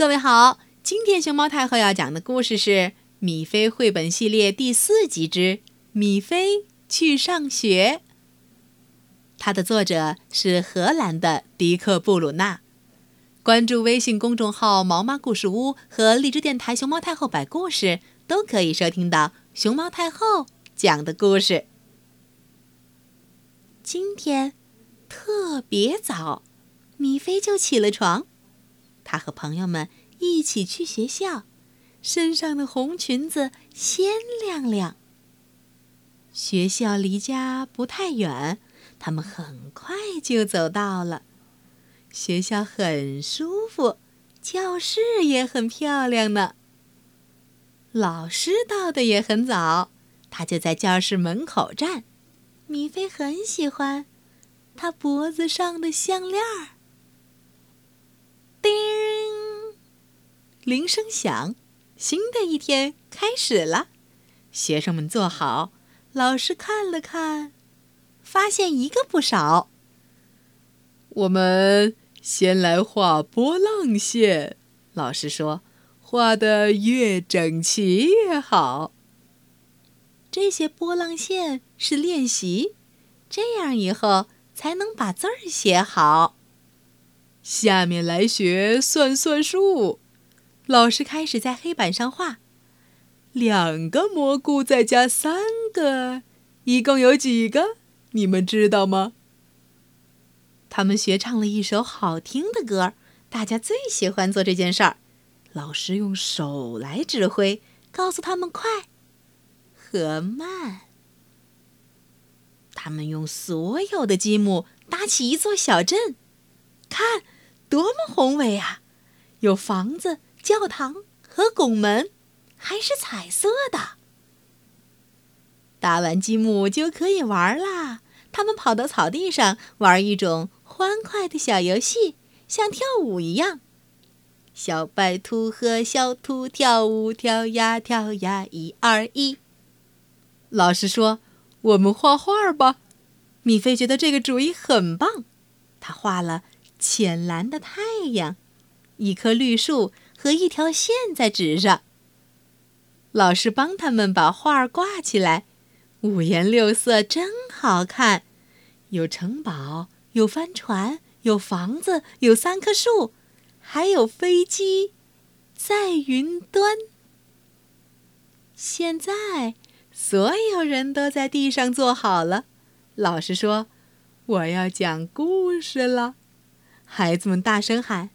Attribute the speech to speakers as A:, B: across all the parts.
A: 各位好，今天熊猫太后要讲的故事是《米菲绘本系列》第四集之《米菲去上学》。它的作者是荷兰的迪克·布鲁纳。关注微信公众号“毛妈故事屋”和荔枝电台“熊猫太后”摆故事，都可以收听到熊猫太后讲的故事。今天特别早，米菲就起了床。她和朋友们一起去学校，身上的红裙子鲜亮亮。学校离家不太远，他们很快就走到了。学校很舒服，教室也很漂亮呢。老师到的也很早，他就在教室门口站。米菲很喜欢他脖子上的项链儿。叮！铃声响，新的一天开始了。学生们坐好，老师看了看，发现一个不少。
B: 我们先来画波浪线。老师说：“画的越整齐越好。”
A: 这些波浪线是练习，这样以后才能把字儿写好。
B: 下面来学算算数。
A: 老师开始在黑板上画，
B: 两个蘑菇再加三个，一共有几个？你们知道吗？
A: 他们学唱了一首好听的歌，大家最喜欢做这件事儿。老师用手来指挥，告诉他们快和慢。他们用所有的积木搭起一座小镇，看，多么宏伟啊！有房子。教堂和拱门还是彩色的。搭完积木就可以玩啦。他们跑到草地上玩一种欢快的小游戏，像跳舞一样。小白兔和小兔跳舞，跳呀跳呀，一二一。
B: 老师说：“我们画画吧。”
A: 米菲觉得这个主意很棒。他画了浅蓝的太阳，一棵绿树。和一条线在纸上。老师帮他们把画挂起来，五颜六色，真好看。有城堡，有帆船，有房子，有三棵树，还有飞机在云端。现在，所有人都在地上坐好了。老师说：“我要讲故事了。”孩子们大声喊：“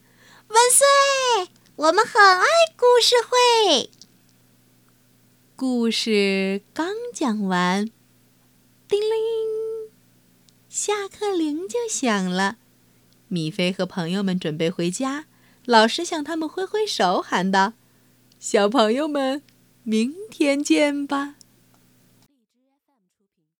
C: 万岁！”我们很爱故事会。
A: 故事刚讲完，叮铃，下课铃就响了。米菲和朋友们准备回家，老师向他们挥挥手，喊道：“小朋友们，明天见吧。”